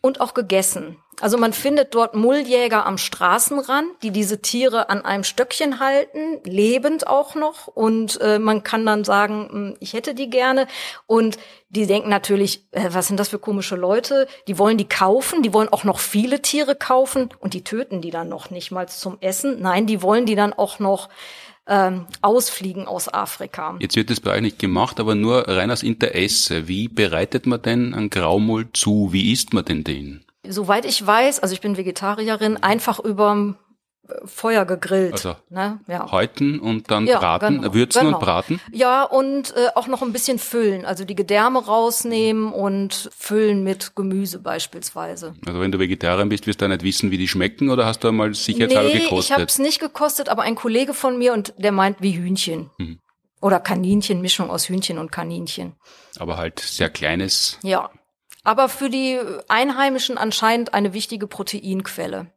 und auch gegessen. Also man findet dort Mulljäger am Straßenrand, die diese Tiere an einem Stöckchen halten, lebend auch noch. Und äh, man kann dann sagen, hm, ich hätte die gerne. Und die denken natürlich, äh, was sind das für komische Leute? Die wollen die kaufen, die wollen auch noch viele Tiere kaufen und die töten die dann noch nicht mal zum Essen. Nein, die wollen die dann auch noch ähm, ausfliegen aus Afrika. Jetzt wird das bei euch nicht gemacht, aber nur rein aus Interesse. Wie bereitet man denn einen Graumul zu? Wie isst man denn den? Soweit ich weiß, also ich bin Vegetarierin, einfach über Feuer gegrillt. Also ne? ja. häuten und dann ja, braten, genau, würzen genau. und braten? Ja, und äh, auch noch ein bisschen füllen. Also die Gedärme rausnehmen und füllen mit Gemüse beispielsweise. Also wenn du Vegetarier bist, wirst du nicht wissen, wie die schmecken oder hast du einmal sicherheitshalber nee, gekostet? ich habe es nicht gekostet, aber ein Kollege von mir und der meint wie Hühnchen. Mhm. Oder Kaninchen, Mischung aus Hühnchen und Kaninchen. Aber halt sehr kleines. Ja. Aber für die Einheimischen anscheinend eine wichtige Proteinquelle.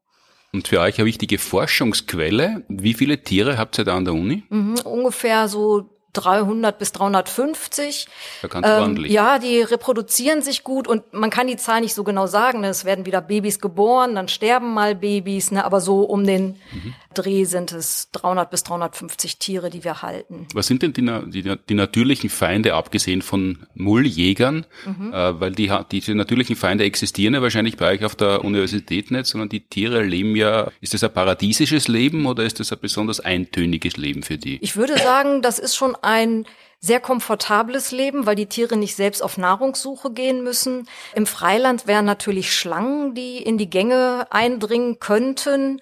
Und für euch eine wichtige Forschungsquelle. Wie viele Tiere habt ihr da an der Uni? Mhm, ungefähr so 300 bis 350. Ja, ganz ähm, ordentlich. Ja, die reproduzieren sich gut und man kann die Zahl nicht so genau sagen. Ne? Es werden wieder Babys geboren, dann sterben mal Babys, ne? aber so um den mhm. Dreh sind es 300 bis 350 Tiere, die wir halten. Was sind denn die, die, die natürlichen Feinde, abgesehen von Mulljägern? Mhm. Äh, weil die, diese natürlichen Feinde existieren ja wahrscheinlich bei euch auf der Universität nicht, sondern die Tiere leben ja, ist das ein paradiesisches Leben oder ist das ein besonders eintöniges Leben für die? Ich würde sagen, das ist schon ein sehr komfortables Leben, weil die Tiere nicht selbst auf Nahrungssuche gehen müssen. Im Freiland wären natürlich Schlangen, die in die Gänge eindringen könnten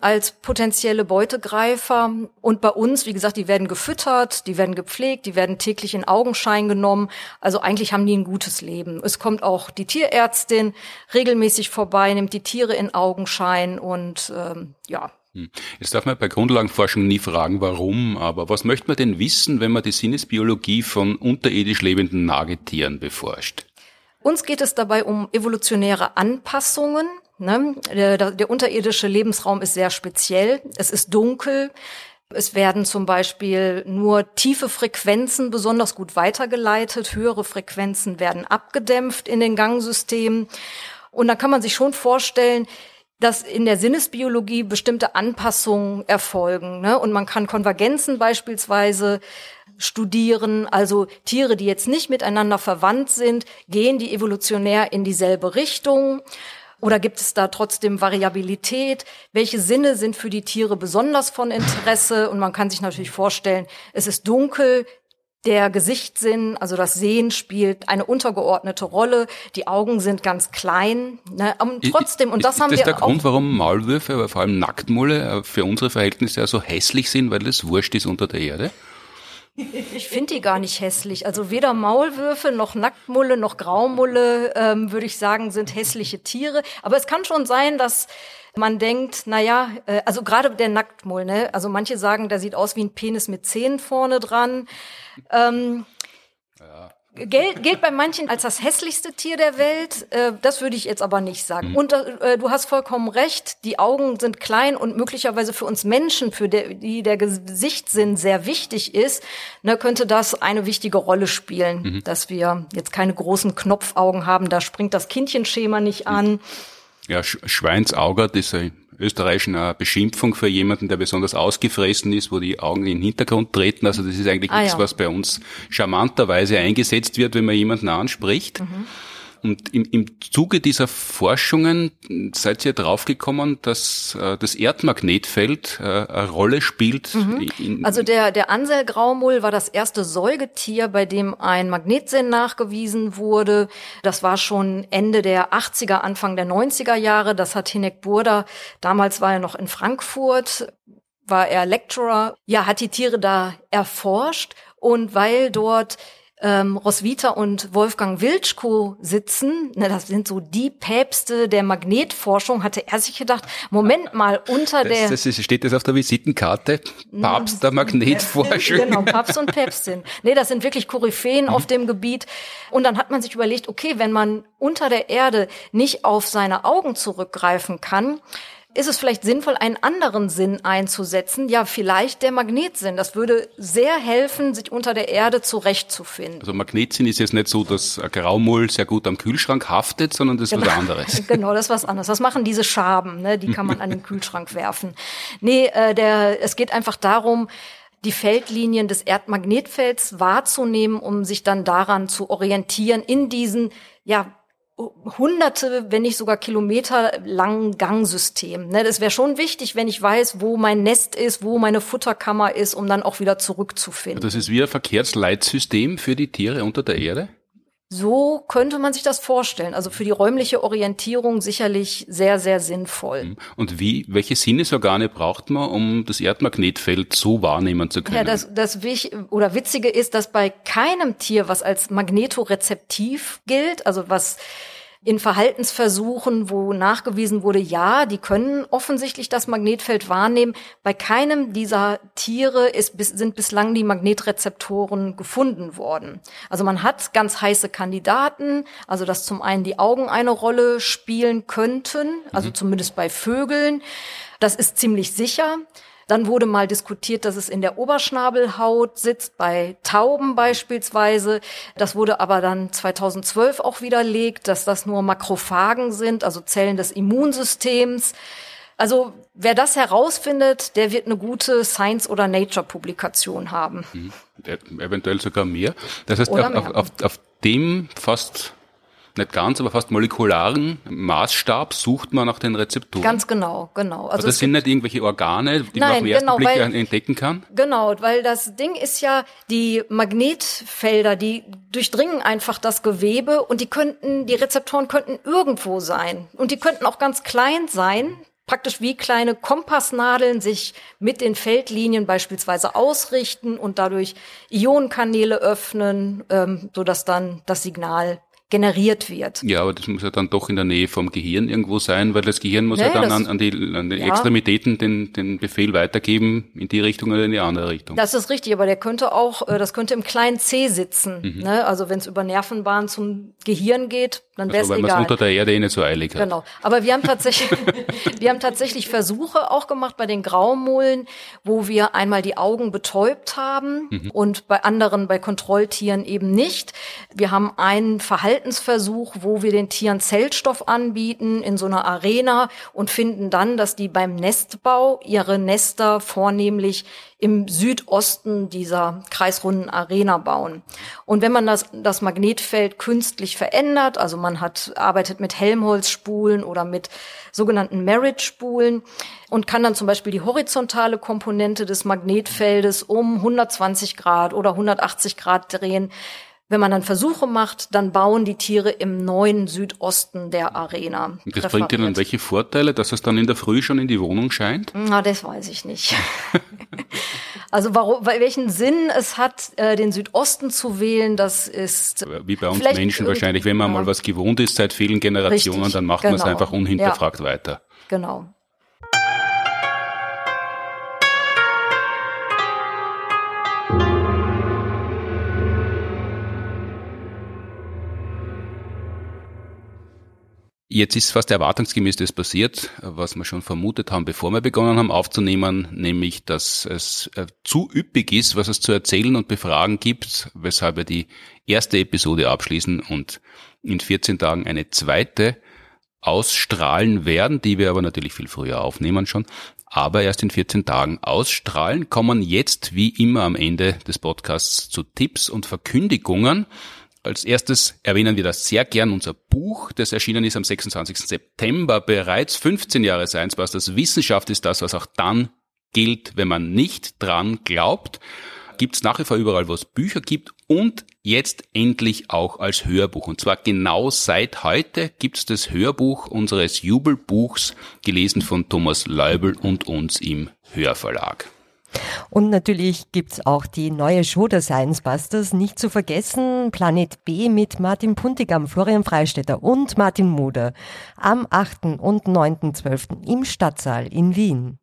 als potenzielle Beutegreifer. Und bei uns, wie gesagt, die werden gefüttert, die werden gepflegt, die werden täglich in Augenschein genommen. Also eigentlich haben die ein gutes Leben. Es kommt auch die Tierärztin regelmäßig vorbei, nimmt die Tiere in Augenschein und ähm, ja, hm. Jetzt darf man bei Grundlagenforschung nie fragen, warum, aber was möchte man denn wissen, wenn man die Sinnesbiologie von unterirdisch lebenden Nagetieren beforscht? Uns geht es dabei um evolutionäre Anpassungen. Ne? Der, der unterirdische Lebensraum ist sehr speziell. Es ist dunkel. Es werden zum Beispiel nur tiefe Frequenzen besonders gut weitergeleitet. Höhere Frequenzen werden abgedämpft in den Gangsystemen. Und da kann man sich schon vorstellen, dass in der Sinnesbiologie bestimmte Anpassungen erfolgen. Ne? Und man kann Konvergenzen beispielsweise studieren, also Tiere, die jetzt nicht miteinander verwandt sind, gehen die evolutionär in dieselbe Richtung. Oder gibt es da trotzdem Variabilität? Welche Sinne sind für die Tiere besonders von Interesse? Und man kann sich natürlich vorstellen, es ist dunkel, der Gesichtssinn, also das Sehen spielt eine untergeordnete Rolle. Die Augen sind ganz klein. Ne? Aber trotzdem, und das ist, haben wir. Ist das der Grund, warum Maulwürfe, aber vor allem Nacktmulle äh, für unsere Verhältnisse ja so hässlich sind, weil das wurscht ist unter der Erde? Ich finde die gar nicht hässlich. Also weder Maulwürfe noch Nacktmulle noch Graumulle, ähm, würde ich sagen, sind hässliche Tiere. Aber es kann schon sein, dass man denkt, na ja, äh, also gerade der Nacktmull, ne? Also manche sagen, der sieht aus wie ein Penis mit Zähnen vorne dran. Ähm. Gilt, gilt bei manchen als das hässlichste Tier der Welt. Äh, das würde ich jetzt aber nicht sagen. Mhm. Und äh, du hast vollkommen recht. Die Augen sind klein und möglicherweise für uns Menschen, für der, die der Gesichtssinn sehr wichtig ist, ne, könnte das eine wichtige Rolle spielen, Mhm. dass wir jetzt keine großen Knopfaugen haben. Da springt das Kindchenschema nicht an. Ja, Sch Schweinsaugert ist eine österreichischen eine Beschimpfung für jemanden, der besonders ausgefressen ist, wo die Augen in den Hintergrund treten. Also das ist eigentlich Ah, nichts, ja. was bei uns charmanterweise eingesetzt wird, wenn man jemanden anspricht. Mhm. Und im, im Zuge dieser Forschungen seid ihr draufgekommen, dass äh, das Erdmagnetfeld äh, eine Rolle spielt. In, Also der, der Ansel-Graumull war das erste Säugetier, bei dem ein Magnetsinn nachgewiesen wurde. Das war schon Ende der 80er, Anfang der 90er Jahre. Das hat Hinek Burda, damals war er noch in Frankfurt, war er Lecturer, ja, hat die Tiere da erforscht. Und weil dort ähm, Roswitha und Wolfgang Wiltschko sitzen, ne, das sind so die Päpste der Magnetforschung, hatte er sich gedacht, Moment mal, unter der... das, das ist, steht das auf der Visitenkarte? Papst der <laughs> Magnetforschung. Genau, Papst und Päpstin. Nee, das sind wirklich Koryphäen auf dem Gebiet. Und dann hat man sich überlegt, okay, wenn man unter der Erde nicht auf seine Augen zurückgreifen kann, ist es vielleicht sinnvoll, einen anderen Sinn einzusetzen? Ja, vielleicht der Magnetsinn. Das würde sehr helfen, sich unter der Erde zurechtzufinden. Also Magnetsinn ist jetzt nicht so, dass Graumull sehr gut am Kühlschrank haftet, sondern das ist was anderes. <laughs> Genau, das ist was anderes. Das machen diese Schaben, ne? die kann man an den <laughs> Kühlschrank werfen. Nee, äh, der, es geht einfach darum, die Feldlinien des Erdmagnetfelds wahrzunehmen, um sich dann daran zu orientieren in diesen, ja, hunderte, wenn nicht sogar Kilometer langen Gangsystem. Ne, das wäre schon wichtig, wenn ich weiß, wo mein Nest ist, wo meine Futterkammer ist, um dann auch wieder zurückzufinden. Das ist wie ein Verkehrsleitsystem für die Tiere unter der Erde. So könnte man sich das vorstellen. Also für die räumliche Orientierung sicherlich sehr, sehr sinnvoll. Und wie, welche Sinnesorgane braucht man, um das Erdmagnetfeld so wahrnehmen zu können? Ja, das, das Wich oder Witzige ist, dass bei keinem Tier, was als magnetorezeptiv gilt, also was in Verhaltensversuchen, wo nachgewiesen wurde, ja, die können offensichtlich das Magnetfeld wahrnehmen. Bei keinem dieser Tiere ist, sind bislang die Magnetrezeptoren gefunden worden. Also man hat ganz heiße Kandidaten, also dass zum einen die Augen eine Rolle spielen könnten, also zumindest bei Vögeln. Das ist ziemlich sicher. Dann wurde mal diskutiert, dass es in der Oberschnabelhaut sitzt, bei Tauben beispielsweise. Das wurde aber dann 2012 auch widerlegt, dass das nur Makrophagen sind, also Zellen des Immunsystems. Also wer das herausfindet, der wird eine gute Science- oder Nature-Publikation haben. Äh, Eventuell sogar mehr. Das heißt, auf, auf, mehr. auf, auf dem fast, nicht ganz, aber fast molekularen Maßstab sucht man nach den Rezeptoren. Ganz genau, genau. aber Also das sind nicht irgendwelche Organe, die man Nein, auf den ersten genau, Blick weil- entdecken kann. Genau, weil das Ding ist ja, die Magnetfelder, die durchdringen einfach das Gewebe und die könnten, die Rezeptoren könnten irgendwo sein. Und die könnten auch ganz klein sein, praktisch wie kleine Kompassnadeln sich mit den Feldlinien beispielsweise ausrichten und dadurch Ionenkanäle öffnen, ähm, sodass dann das Signal generiert wird. Ja, aber das muss ja dann doch in der Nähe vom Gehirn irgendwo sein, weil das Gehirn muss ja, Ja, dann an, an die, an die Ja. Extremitäten den, den Befehl weitergeben, in die Richtung oder in die andere Richtung. Das ist richtig, aber der könnte auch, äh, das könnte im kleinen C sitzen. Ne? Also wenn es über Nervenbahn zum Gehirn geht, dann wäre es also, weil man es egal. unter der Erde eh nicht so eilig hat. Genau. Aber wir haben tatsächlich, <laughs> <laughs> wir haben tatsächlich Versuche auch gemacht bei den Graumullen, wo wir einmal die Augen betäubt haben und bei anderen, bei Kontrolltieren eben nicht. Wir haben einen Verhaltensversuch, wo wir den Tieren Zellstoff anbieten in so einer Arena und finden dann, dass die beim Nestbau ihre Nester vornehmlich im Südosten dieser kreisrunden Arena bauen. Und wenn man das, das Magnetfeld künstlich verändert, also man hat, arbeitet mit Helmholtz-Spulen oder mit sogenannten Merit-Spulen und kann dann zum Beispiel die horizontale Komponente des Magnetfeldes um 120 Grad oder 180 Grad drehen, wenn man dann Versuche macht, dann bauen die Tiere im neuen Südosten der Arena. Und das bringt dir dann welche Vorteile, dass es dann in der Früh schon in die Wohnung scheint? Na, das weiß ich nicht. <laughs> also warum, welchen Sinn es hat, äh, den Südosten zu wählen, das ist Wie bei uns Menschen wahrscheinlich, wenn man ja. mal was gewohnt ist seit vielen Generationen, Richtig, dann macht man es genau. einfach unhinterfragt weiter. genau. Jetzt ist fast erwartungsgemäß das passiert, was wir schon vermutet haben, bevor wir begonnen haben aufzunehmen, nämlich, dass es äh, zu üppig ist, was es zu erzählen und befragen gibt, weshalb wir die erste Episode abschließen und in 14 Tagen eine zweite ausstrahlen werden, die wir aber natürlich viel früher aufnehmen schon, aber erst in 14 Tagen ausstrahlen, kommen jetzt wie immer am Ende des Podcasts zu Tipps und Verkündigungen. Als erstes erwähnen wir das sehr gern, unser Buch, das erschienen ist am 26. September, bereits 15 Jahre Science Busters. Wissenschaft ist das, was auch dann gilt, wenn man nicht dran glaubt gibt es nach wie vor überall, wo es Bücher gibt und jetzt endlich auch als Hörbuch. Und zwar genau seit heute gibt es das Hörbuch unseres Jubelbuchs, gelesen von Thomas Leubel und uns im Hörverlag. Und natürlich gibt's auch die neue Show der Science Busters, nicht zu vergessen, Planet B mit Martin Puntigam, Florian Freistetter und Martin Muder am 8. und 9.12. im Stadtsaal in Wien.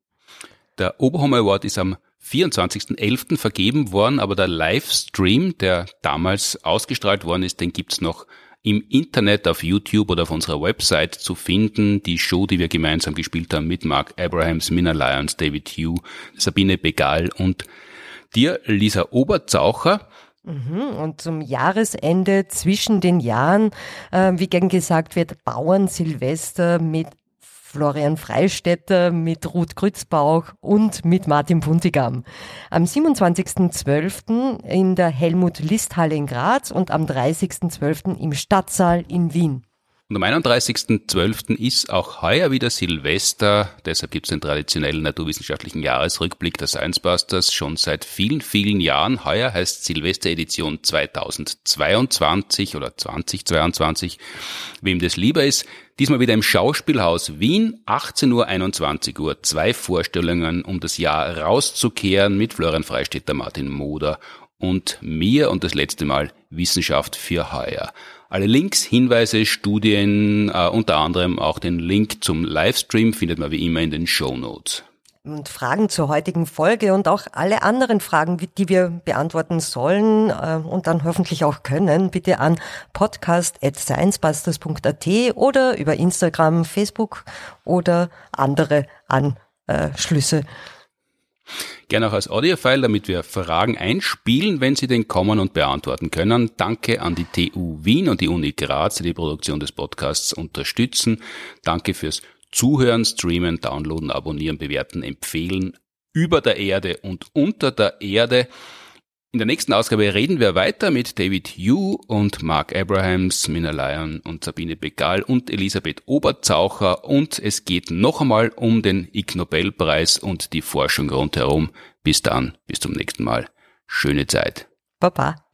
Der Oberhammer Award ist am 24.11. vergeben worden, aber der Livestream, der damals ausgestrahlt worden ist, den gibt's noch im Internet auf YouTube oder auf unserer Website zu finden. Die Show, die wir gemeinsam gespielt haben mit Mark Abrahams, Minna Lyons, David Hugh, Sabine Begal und dir, Lisa Oberzaucher. Mhm, und zum Jahresende zwischen den Jahren, äh, wie gern gesagt wird, Bauern Silvester mit Florian Freistetter, mit Ruth Grützbauch und mit Martin Puntigam. Am 27.12. in der Helmut-List-Halle in Graz und am 30.12. im Stadtsaal in Wien. Und am 31.12. ist auch heuer wieder Silvester, deshalb gibt es den traditionellen naturwissenschaftlichen Jahresrückblick der Science Busters schon seit vielen, vielen Jahren. Heuer heißt Silvester-Edition 2022 oder 2022, wem das lieber ist. Diesmal wieder im Schauspielhaus Wien, 18 Uhr, 21 Uhr. Zwei Vorstellungen, um das Jahr rauszukehren mit Florian Freistetter, Martin Moder und mir und das letzte Mal Wissenschaft für heuer. Alle Links, Hinweise, Studien, äh, unter anderem auch den Link zum Livestream findet man wie immer in den Show Notes. Und Fragen zur heutigen Folge und auch alle anderen Fragen, die wir beantworten sollen äh, und dann hoffentlich auch können, bitte an podcast.sciencebusters.at oder über Instagram, Facebook oder andere Anschlüsse. Gerne auch als Audiofile, damit wir Fragen einspielen, wenn Sie den kommen und beantworten können. Danke an die TU Wien und die Uni Graz, die die Produktion des Podcasts unterstützen. Danke fürs Zuhören, Streamen, Downloaden, Abonnieren, Bewerten, Empfehlen über der Erde und unter der Erde. In der nächsten Ausgabe reden wir weiter mit David Yu und Mark Abrahams, Mina Lyon und Sabine Begal und Elisabeth Oberzaucher und es geht noch einmal um den Ig Nobelpreis und die Forschung rundherum. Bis dann, bis zum nächsten Mal. Schöne Zeit. Baba.